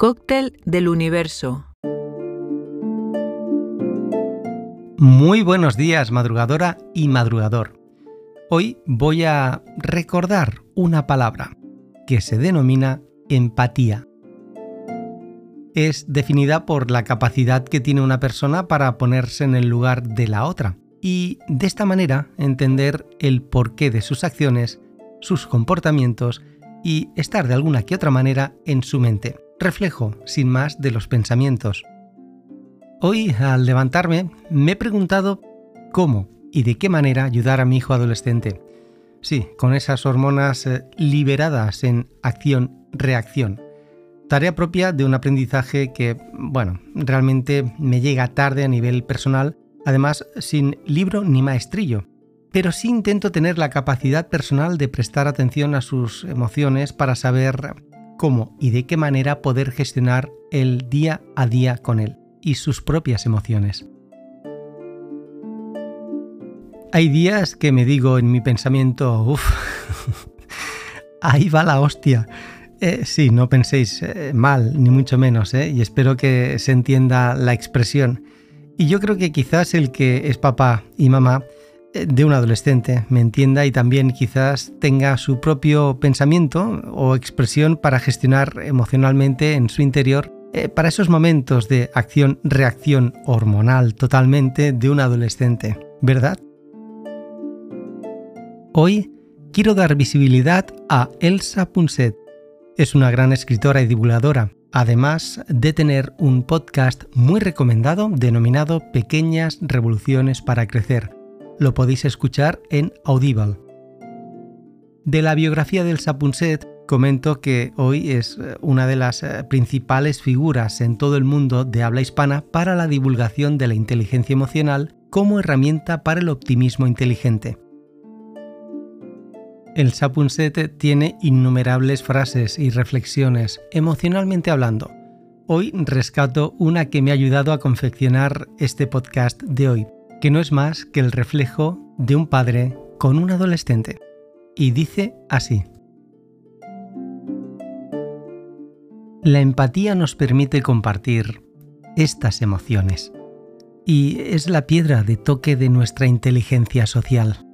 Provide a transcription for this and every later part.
Cóctel del universo. Muy buenos días, madrugadora y madrugador. Hoy voy a recordar una palabra que se denomina empatía. Es definida por la capacidad que tiene una persona para ponerse en el lugar de la otra y de esta manera entender el porqué de sus acciones, sus comportamientos y estar de alguna que otra manera en su mente, reflejo sin más de los pensamientos. Hoy, al levantarme, me he preguntado cómo y de qué manera ayudar a mi hijo adolescente. Sí, con esas hormonas eh, liberadas en acción-reacción. Tarea propia de un aprendizaje que, bueno, realmente me llega tarde a nivel personal, además sin libro ni maestrillo pero sí intento tener la capacidad personal de prestar atención a sus emociones para saber cómo y de qué manera poder gestionar el día a día con él y sus propias emociones. Hay días que me digo en mi pensamiento, uff, ahí va la hostia. Eh, sí, no penséis eh, mal, ni mucho menos, eh, y espero que se entienda la expresión. Y yo creo que quizás el que es papá y mamá de un adolescente me entienda y también quizás tenga su propio pensamiento o expresión para gestionar emocionalmente en su interior eh, para esos momentos de acción-reacción hormonal totalmente de un adolescente, ¿verdad? Hoy quiero dar visibilidad a Elsa Punset. Es una gran escritora y divulgadora, además de tener un podcast muy recomendado denominado Pequeñas Revoluciones para Crecer lo podéis escuchar en Audible. De la biografía del Sapunset comento que hoy es eh, una de las eh, principales figuras en todo el mundo de habla hispana para la divulgación de la inteligencia emocional como herramienta para el optimismo inteligente. El Sapunset tiene innumerables frases y reflexiones emocionalmente hablando. Hoy rescato una que me ha ayudado a confeccionar este podcast de hoy, que no es más que el reflejo de un padre con un adolescente. Y dice así. La empatía nos permite compartir estas emociones y es la piedra de toque de nuestra inteligencia social.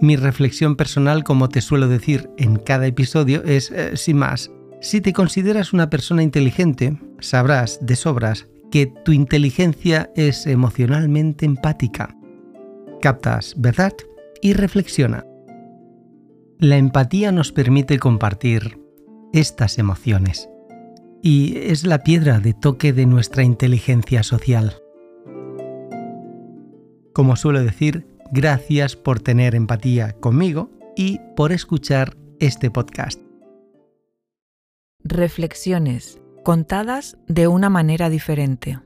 Mi reflexión personal, como te suelo decir en cada episodio, es, eh, sin más, si te consideras una persona inteligente, sabrás de sobras que tu inteligencia es emocionalmente empática. Captas, ¿verdad? Y reflexiona. La empatía nos permite compartir estas emociones y es la piedra de toque de nuestra inteligencia social. Como suelo decir, gracias por tener empatía conmigo y por escuchar este podcast. Reflexiones contadas de una manera diferente.